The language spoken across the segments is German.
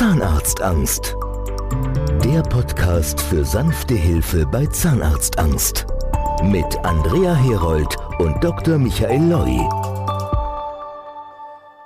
Zahnarztangst. Der Podcast für sanfte Hilfe bei Zahnarztangst. Mit Andrea Herold und Dr. Michael Loi.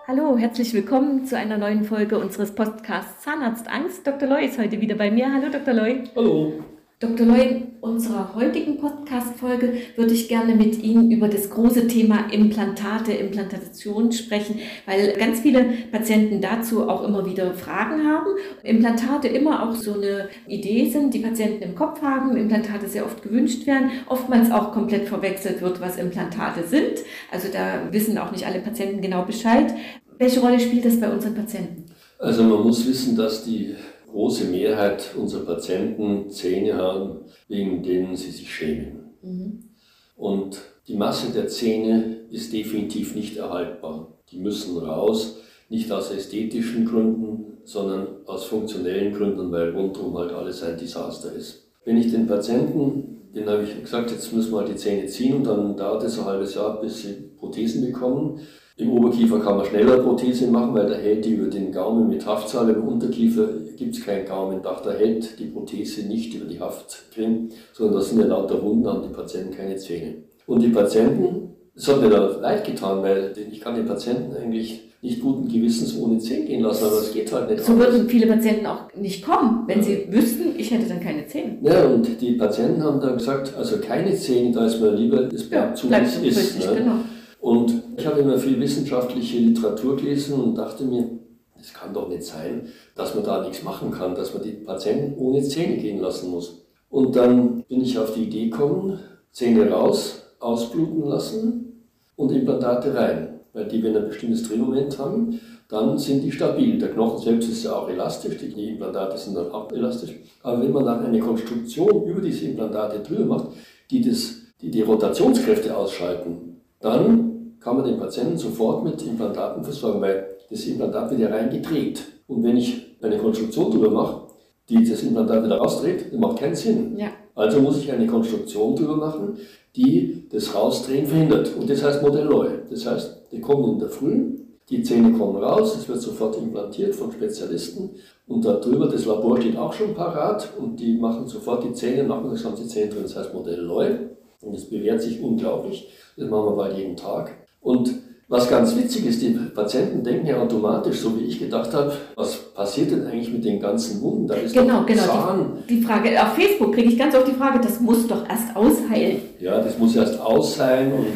Hallo, herzlich willkommen zu einer neuen Folge unseres Podcasts Zahnarztangst. Dr. Loi ist heute wieder bei mir. Hallo, Dr. Loi. Hallo. Dr. Loy, in unserer heutigen Podcast-Folge würde ich gerne mit Ihnen über das große Thema Implantate, Implantation sprechen, weil ganz viele Patienten dazu auch immer wieder Fragen haben. Implantate immer auch so eine Idee sind, die Patienten im Kopf haben, Implantate sehr oft gewünscht werden, oftmals auch komplett verwechselt wird, was Implantate sind. Also da wissen auch nicht alle Patienten genau Bescheid. Welche Rolle spielt das bei unseren Patienten? Also man muss wissen, dass die große Mehrheit unserer Patienten Zähne haben, wegen denen sie sich schämen. Mhm. Und die Masse der Zähne ist definitiv nicht erhaltbar. Die müssen raus, nicht aus ästhetischen Gründen, sondern aus funktionellen Gründen, weil rundherum halt alles ein Desaster ist. Wenn ich den Patienten, den habe ich gesagt, jetzt müssen wir halt die Zähne ziehen und dann dauert es ein halbes Jahr, bis sie Prothesen bekommen, im Oberkiefer kann man schneller Prothese machen, weil da hält die über den Gaumen mit Haftzahl. Im Unterkiefer gibt es kein Gaumendach, da hält die Prothese nicht über die Haftkrim, sondern das sind ja lauter Wunden, haben die Patienten keine Zähne. Und die Patienten, das hat mir da leid getan, weil ich kann den Patienten eigentlich nicht guten Gewissens ohne Zähne gehen lassen, aber es geht halt nicht. So würden viele Patienten auch nicht kommen, wenn sie wüssten, ich hätte dann keine Zähne. Ja, und die Patienten haben dann gesagt, also keine Zähne, da ist mir lieber, es bleibt ja, so, wie es ist. Ne? Genau. Und ich habe immer viel wissenschaftliche Literatur gelesen und dachte mir, es kann doch nicht sein, dass man da nichts machen kann, dass man die Patienten ohne Zähne gehen lassen muss. Und dann bin ich auf die Idee gekommen, Zähne raus, ausbluten lassen und Implantate rein. Weil die, wenn ein bestimmtes Drehmoment haben, dann sind die stabil. Der Knochen selbst ist ja auch elastisch, die Implantate sind dann auch elastisch. Aber wenn man dann eine Konstruktion über diese Implantate drüber macht, die, das, die die Rotationskräfte ausschalten, dann kann man den Patienten sofort mit Implantaten versorgen, weil das Implantat wird ja reingedreht. Und wenn ich eine Konstruktion drüber mache, die das Implantat wieder rausdreht, das macht keinen Sinn. Ja. Also muss ich eine Konstruktion drüber machen, die das Rausdrehen verhindert. Und das heißt Modell Loy. Das heißt, die kommen in der Früh, die Zähne kommen raus, es wird sofort implantiert von Spezialisten und darüber, das Labor steht auch schon parat und die machen sofort die Zähne, nachmittags haben sie Zähne drin, das heißt Modell Loy. Und das bewährt sich unglaublich. Das machen wir bald jeden Tag. Und was ganz witzig ist, die Patienten denken ja automatisch, so wie ich gedacht habe, was passiert denn eigentlich mit den ganzen Wunden? Da ist genau, genau. Zahn. Die, die, Frage, auf Facebook kriege ich ganz oft die Frage, das muss doch erst ausheilen. Ja, das muss erst ausheilen und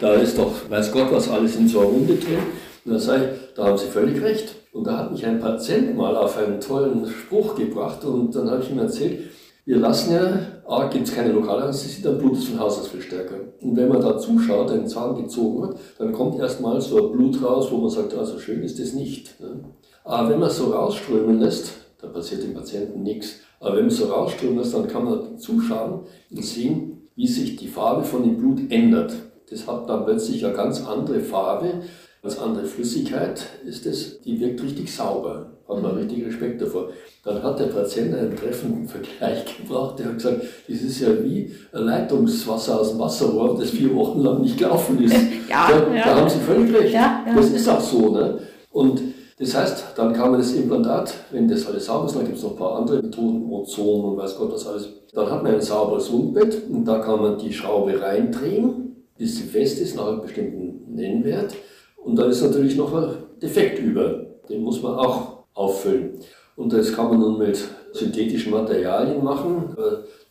da ist doch, weiß Gott, was alles in so einer Wunde drin. Und dann sage ich, da haben Sie völlig recht. Und da hat mich ein Patient mal auf einen tollen Spruch gebracht und dann habe ich ihm erzählt, wir lassen ja, A, gibt es keine Lokalanästhesie, dann blutet von Haus aus viel stärker. Und wenn man da zuschaut, einen Zahn gezogen hat, dann kommt erstmal so ein Blut raus, wo man sagt, also schön ist das nicht. Ne? Aber wenn man es so rausströmen lässt, da passiert dem Patienten nichts. Aber wenn man es so rausströmen lässt, dann kann man zuschauen und sehen, wie sich die Farbe von dem Blut ändert. Das hat dann plötzlich eine ganz andere Farbe, ganz andere Flüssigkeit ist es, die wirkt richtig sauber hat man richtig Respekt davor. Dann hat der Patient einen treffenden Vergleich gebracht, der hat gesagt, das ist ja wie ein Leitungswasser aus dem Wasserrohr, das vier Wochen lang nicht gelaufen ist. Ja, da, ja. da haben Sie völlig recht. Ja, ja. Das ist auch so. Ne? Und das heißt, dann kann man das Implantat, wenn das alles sauber ist, dann gibt es noch ein paar andere Methoden, Ozon und weiß Gott was alles. Dann hat man ein sauberes Wundbett und da kann man die Schraube reindrehen, bis sie fest ist, nach einem bestimmten Nennwert. Und dann ist natürlich noch ein Defekt über. Den muss man auch auffüllen. Und das kann man nun mit synthetischen Materialien machen.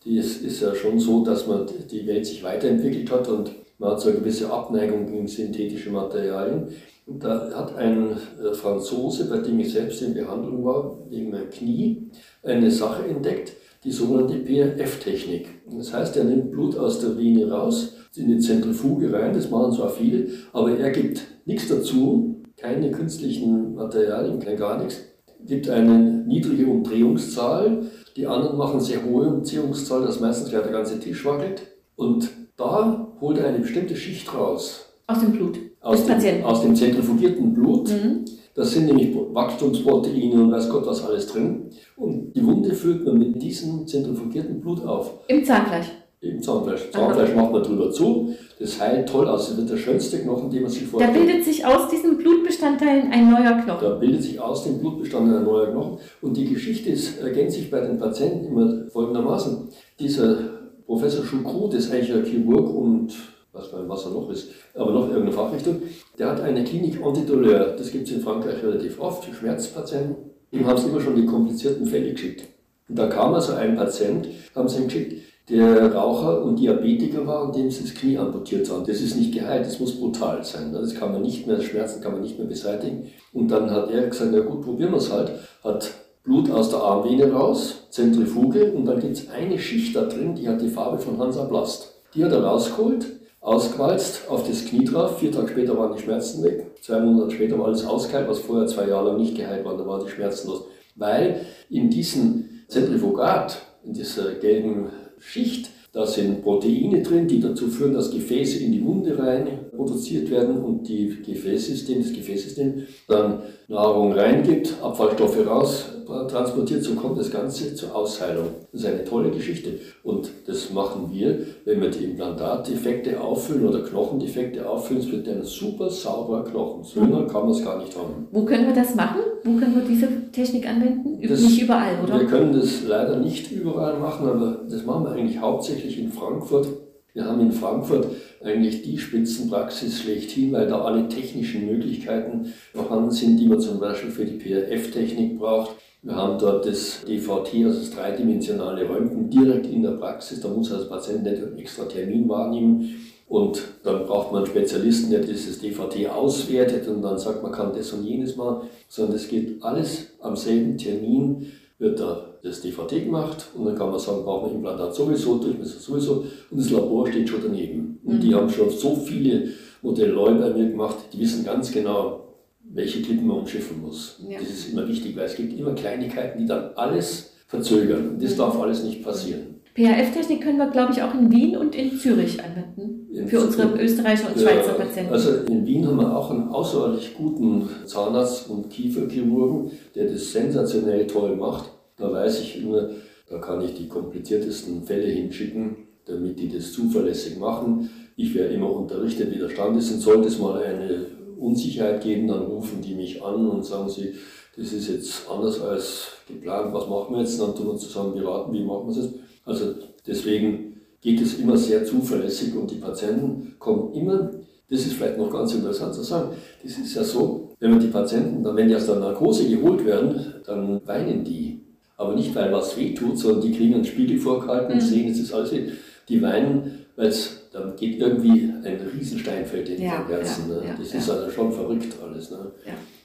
Es ist ja schon so, dass man die Welt sich weiterentwickelt hat und man hat so eine gewisse Abneigung gegen synthetische Materialien. Und da hat ein äh, Franzose, bei dem ich selbst in Behandlung war, wegen meinem Knie, eine Sache entdeckt, die sogenannte PRF-Technik. Das heißt, er nimmt Blut aus der Vene raus, in die Zentrifuge rein, das machen zwar viele, aber er gibt nichts dazu, keine künstlichen Materialien, kein gar nichts, gibt eine niedrige Umdrehungszahl, die anderen machen sehr hohe Umdrehungszahl, dass meistens gleich der ganze Tisch wackelt. Und da holt er eine bestimmte Schicht raus. Aus dem Blut. Aus, dem, aus dem zentrifugierten Blut. Mhm. Das sind nämlich Wachstumsproteine und weiß Gott was alles drin. Und die Wunde füllt man mit diesem zentrifugierten Blut auf. Im Zahnfleisch? Eben Zahnfleisch. Zahnfleisch macht man drüber zu, das heilt toll aus. Das wird der schönste Knochen, den man sich vorstellt. Da bildet sich aus diesen Blutbestandteilen ein neuer Knochen. Da bildet sich aus den Blutbestandteilen ein neuer Knochen. Und die Geschichte ist, ergänzt sich bei den Patienten immer folgendermaßen. Dieser Professor Choucroux, das ist eigentlich ein Chirurg und was Wasser noch ist, aber noch irgendeine Fachrichtung, der hat eine Klinik Antidouleur. Das gibt es in Frankreich relativ oft für Schmerzpatienten. Ihm haben sie immer schon die komplizierten Fälle geschickt. Und da kam also ein Patient, haben sie ihm geschickt, der Raucher und Diabetiker war und dem sie das Knie amputiert haben. Das ist nicht geheilt, das muss brutal sein. Das kann man nicht mehr, Schmerzen kann man nicht mehr beseitigen. Und dann hat er gesagt, na gut, probieren wir es halt. Hat Blut aus der Armvene raus, Zentrifuge und dann gibt es eine Schicht da drin, die hat die Farbe von Hansa Blast. Die hat er rausgeholt, ausgewalzt, auf das Knie drauf. Vier Tage später waren die Schmerzen weg. Zwei Monate später war alles ausgeheilt, was vorher zwei Jahre lang nicht geheilt war, da waren die Schmerzen los. Weil in diesem Zentrifugat, in dieser gelben Schicht. Da sind Proteine drin, die dazu führen, dass Gefäße in die Wunde rein produziert werden und die Gefäßsystem, das Gefäßsystem dann Nahrung reingibt, Abfallstoffe raus transportiert, so kommt das Ganze zur Ausheilung. Das ist eine tolle Geschichte. Und das machen wir, wenn wir die Implantatdefekte auffüllen oder Knochendefekte auffüllen. Es wird ein super sauberer Knochen. Schöner kann man es gar nicht haben. Wo können wir das machen? Wo können wir diese Technik anwenden? Das, nicht überall, oder? Wir können das leider nicht überall machen, aber das machen wir eigentlich hauptsächlich in Frankfurt. Wir haben in Frankfurt eigentlich die Spitzenpraxis schlechthin, weil da alle technischen Möglichkeiten vorhanden sind, die man zum Beispiel für die PRF-Technik braucht. Wir haben dort das DVT, also das dreidimensionale Röntgen, direkt in der Praxis. Da muss der Patient nicht einen extra Termin wahrnehmen. Und dann braucht man einen Spezialisten, der dieses DVT auswertet und dann sagt, man kann das und jenes machen, sondern das geht alles am selben Termin, wird da das DVT gemacht und dann kann man sagen, braucht man Implantat sowieso, Durchmesser sowieso und das Labor steht schon daneben. Und die mhm. haben schon so viele Modelle bei mir gemacht, die wissen ganz genau, welche Klippen man umschiffen muss. Ja. Das ist immer wichtig, weil es gibt immer Kleinigkeiten, die dann alles verzögern. Und das mhm. darf alles nicht passieren. PHF-Technik können wir, glaube ich, auch in Wien und in Zürich anwenden. In für unsere Österreicher und Schweizer Patienten. Also in Wien haben wir auch einen außerordentlich guten Zahnarzt und Kieferchirurgen, der das sensationell toll macht. Da weiß ich immer, da kann ich die kompliziertesten Fälle hinschicken, damit die das zuverlässig machen. Ich werde immer unterrichtet, wie der Stand ist. Und sollte es mal eine Unsicherheit geben, dann rufen die mich an und sagen sie, das ist jetzt anders als geplant, was machen wir jetzt? Dann tun wir zusammen beraten, wie machen wir es jetzt? Also deswegen geht es immer sehr zuverlässig und die Patienten kommen immer, das ist vielleicht noch ganz interessant zu sagen, das ist ja so, wenn man die Patienten, dann, wenn die aus der Narkose geholt werden, dann weinen die. Aber nicht, weil was weh tut, sondern die kriegen einen Spiegel vorgehalten und mhm. sehen, es ist alles weh. Die weinen, weil es dann geht irgendwie ein Riesenstein fällt in ja, Herzen. Ja, ne? Das ja, ist also schon verrückt alles. Ne?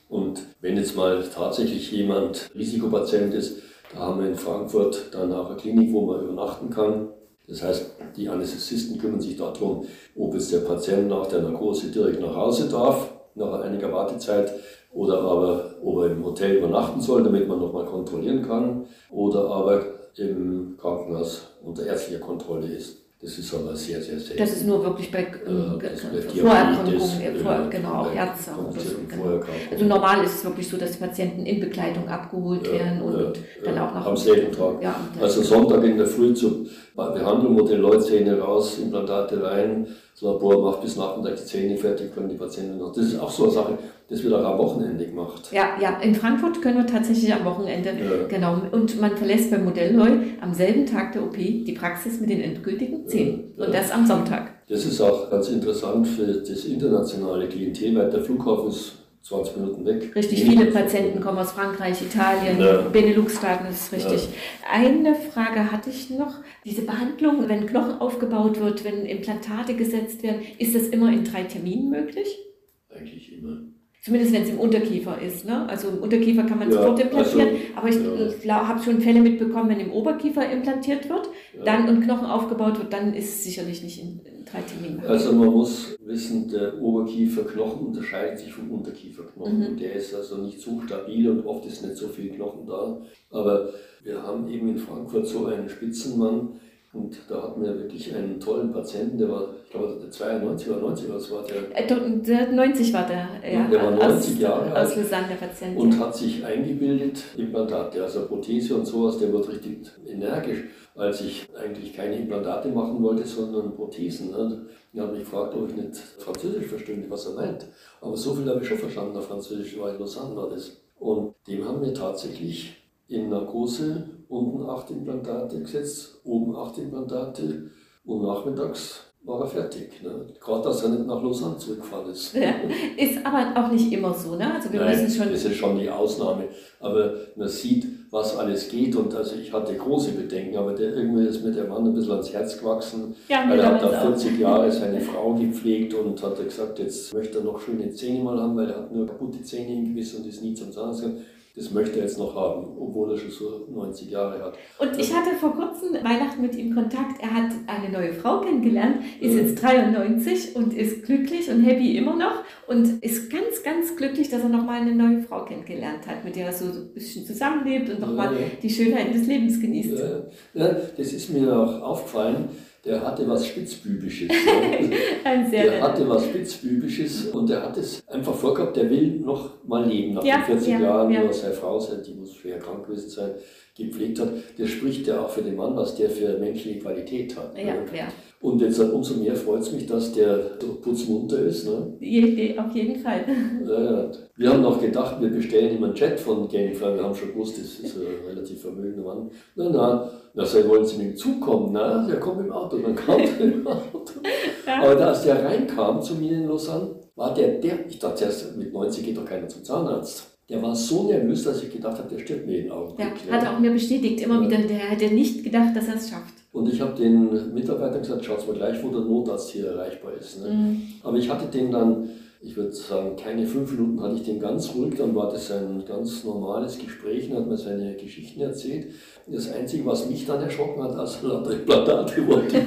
Und wenn jetzt mal tatsächlich jemand Risikopatient ist, da haben wir in Frankfurt dann auch eine Klinik, wo man übernachten kann. Das heißt, die Anästhesisten kümmern sich darum, ob es der Patient nach der Narkose direkt nach Hause darf, nach einiger Wartezeit, oder aber ob er im Hotel übernachten soll, damit man nochmal kontrollieren kann, oder aber im Krankenhaus unter ärztlicher Kontrolle ist. Das ist aber sehr, sehr selten. Das ist nur wirklich bei ähm, äh, Vorerkrankungen, äh, vor, genau, auch Ärzte. Genau. Also normal ist es wirklich so, dass die Patienten in Begleitung abgeholt werden und, ja, dann auch nach am selben Tag. Ja, also Sonntag in der Früh zur Behandlung, wo die Leute Zähne raus, Implantate rein, das Labor macht bis Nachmittag die Zähne fertig, können die Patienten noch. Das ist auch so eine Sache, das wird auch am Wochenende gemacht. Ja, ja, in Frankfurt können wir tatsächlich am Wochenende, ja. genau. Und man verlässt beim Modell neu am selben Tag der OP die Praxis mit den endgültigen Zähnen. Ja, Und das am Sonntag. Das ist auch ganz interessant für das internationale Klientel, weil der Flughafen ist 20 Minuten weg. Richtig, viele Patienten kommen aus Frankreich, Italien, ja. Benelux-Staaten, das ist richtig. Ja. Eine Frage hatte ich noch. Diese Behandlung, wenn Knochen aufgebaut wird, wenn Implantate gesetzt werden, ist das immer in drei Terminen möglich? Eigentlich immer. Zumindest wenn es im Unterkiefer ist. Ne? Also im Unterkiefer kann man ja, sofort implantieren, also, aber ich ja. habe schon Fälle mitbekommen, wenn im Oberkiefer implantiert wird, dann und Knochen aufgebaut wird, dann ist es sicherlich nicht in, in drei Terminen. Also man muss wissen, der Oberkieferknochen unterscheidet sich vom Unterkieferknochen. Mhm. Und der ist also nicht so stabil und oft ist nicht so viel Knochen da. Aber wir haben eben in Frankfurt so einen Spitzenmann, und da hatten wir wirklich einen tollen Patienten, der war, ich glaube, der 92 oder 90, was war der? Äh, der 90 war der, ja. Der war 90 aus, Jahre alt. Aus Lausanne, der Patient. Und hat sich eingebildet, Implantate, also Prothese und sowas, der wird richtig energisch, als ich eigentlich keine Implantate machen wollte, sondern Prothesen. Ne? Ich habe mich gefragt, ob ich nicht Französisch verstünde, was er meint. Aber so viel habe ich schon verstanden, auf Französisch war in Lausanne war das. Und dem haben wir tatsächlich in Narkose unten acht Implantate gesetzt, oben acht Implantate und nachmittags war er fertig. Ne? Gerade, dass er nicht nach Lausanne zurückgefahren ist. Ja, ist aber auch nicht immer so, ne? Also wir Nein, müssen schon. Das ist schon die Ausnahme. Aber man sieht, was alles geht. Und also ich hatte große Bedenken, aber der, irgendwie ist mir der Mann ein bisschen ans Herz gewachsen. Ja, weil er hat da 40 auch. Jahre seine Frau gepflegt und hat gesagt, jetzt möchte er noch schöne Zähne mal haben, weil er hat nur kaputte Zähne im Gewiss und ist nie zum Zahnarzt gegangen das möchte er jetzt noch haben, obwohl er schon so 90 Jahre hat. Und ich hatte vor kurzem Weihnachten mit ihm Kontakt. Er hat eine neue Frau kennengelernt, ist jetzt 93 und ist glücklich und happy immer noch und ist ganz, ganz glücklich, dass er nochmal eine neue Frau kennengelernt hat, mit der er so ein bisschen zusammenlebt und nochmal ja, die Schönheit des Lebens genießt. Ja, das ist mir auch aufgefallen der hatte was Spitzbübisches. Ein sehr der hatte was Spitzbübisches und der hat es einfach vorgehabt, der will noch mal leben nach ja, den 40 ja, Jahren, ja. wo er seine Frau, die muss schwer krank gewesen sein, gepflegt hat. Der spricht ja auch für den Mann, was der für menschliche Qualität hat. Ja, ne? ja. Und jetzt umso mehr freut es mich, dass der putzmunter ist. Ne? Auf jeden Fall. Ja, ja. Wir haben noch gedacht, wir bestellen ihm einen Jet von Jennifer. Wir haben schon gewusst, das ist ein relativ vermögender Mann. Na, na, na, so wollen Sie mit ihm zukommen? Na, der kommt im Auto. Dann kam er im Auto. Aber als der reinkam zu mir in Lausanne, war der, der, ich dachte zuerst, mit 90 geht doch keiner zum Zahnarzt. Der war so nervös, dass ich gedacht habe, der stirbt mir in den Augen. Ja, hat er auch mir bestätigt, immer ja. wieder. Der hätte nicht gedacht, dass er es schafft. Und ich habe den Mitarbeitern gesagt, schaut mal gleich, wo der Notarzt hier erreichbar ist. Ne? Mhm. Aber ich hatte den dann, ich würde sagen, keine fünf Minuten hatte ich den ganz ruhig, dann war das ein ganz normales Gespräch und hat mir seine Geschichten erzählt. Das Einzige, was mich dann erschrocken hat, als er lauter Implantate wollte,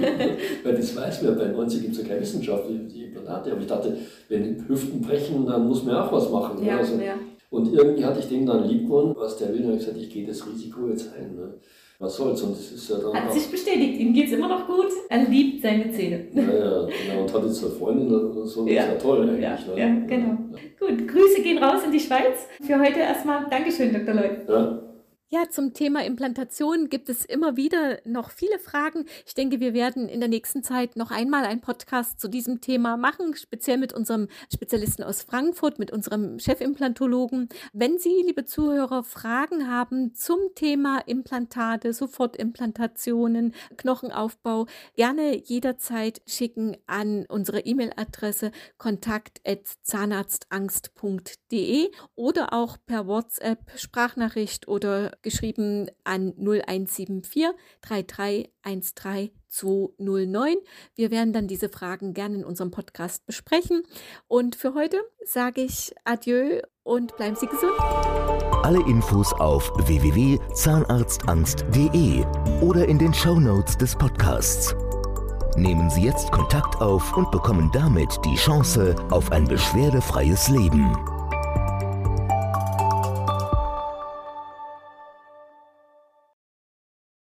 weil das weiß man, bei 90 gibt es ja keine Wissenschaft, die Implantate. Aber ich dachte, wenn Hüften brechen, dann muss man auch was machen. Ne? Ja, also, ja. Und irgendwie hatte ich den dann lieb gewonnen, was der will, und ich gesagt, ich gehe das Risiko jetzt ein. Ne? was soll's. Und das ist ja dann hat sich bestätigt, ihm geht es immer noch gut, er liebt seine Zähne. Ja, ja, genau. Und hat jetzt eine Freundin oder so, das ja. ist ja toll eigentlich. Ja, ne? ja genau. Ja. Gut, Grüße gehen raus in die Schweiz. Für heute erstmal Dankeschön, Dr. Lloyd. Ja. Ja, zum Thema Implantation gibt es immer wieder noch viele Fragen. Ich denke, wir werden in der nächsten Zeit noch einmal einen Podcast zu diesem Thema machen, speziell mit unserem Spezialisten aus Frankfurt, mit unserem Chefimplantologen. Wenn Sie, liebe Zuhörer, Fragen haben zum Thema Implantate, Sofortimplantationen, Knochenaufbau, gerne jederzeit schicken an unsere E-Mail-Adresse kontakt@zahnarztangst.de oder auch per WhatsApp, Sprachnachricht oder geschrieben an 0174 3313 209. Wir werden dann diese Fragen gerne in unserem Podcast besprechen. Und für heute sage ich Adieu und bleiben Sie gesund. Alle Infos auf www.zahnarztangst.de oder in den Show Notes des Podcasts. Nehmen Sie jetzt Kontakt auf und bekommen damit die Chance auf ein beschwerdefreies Leben.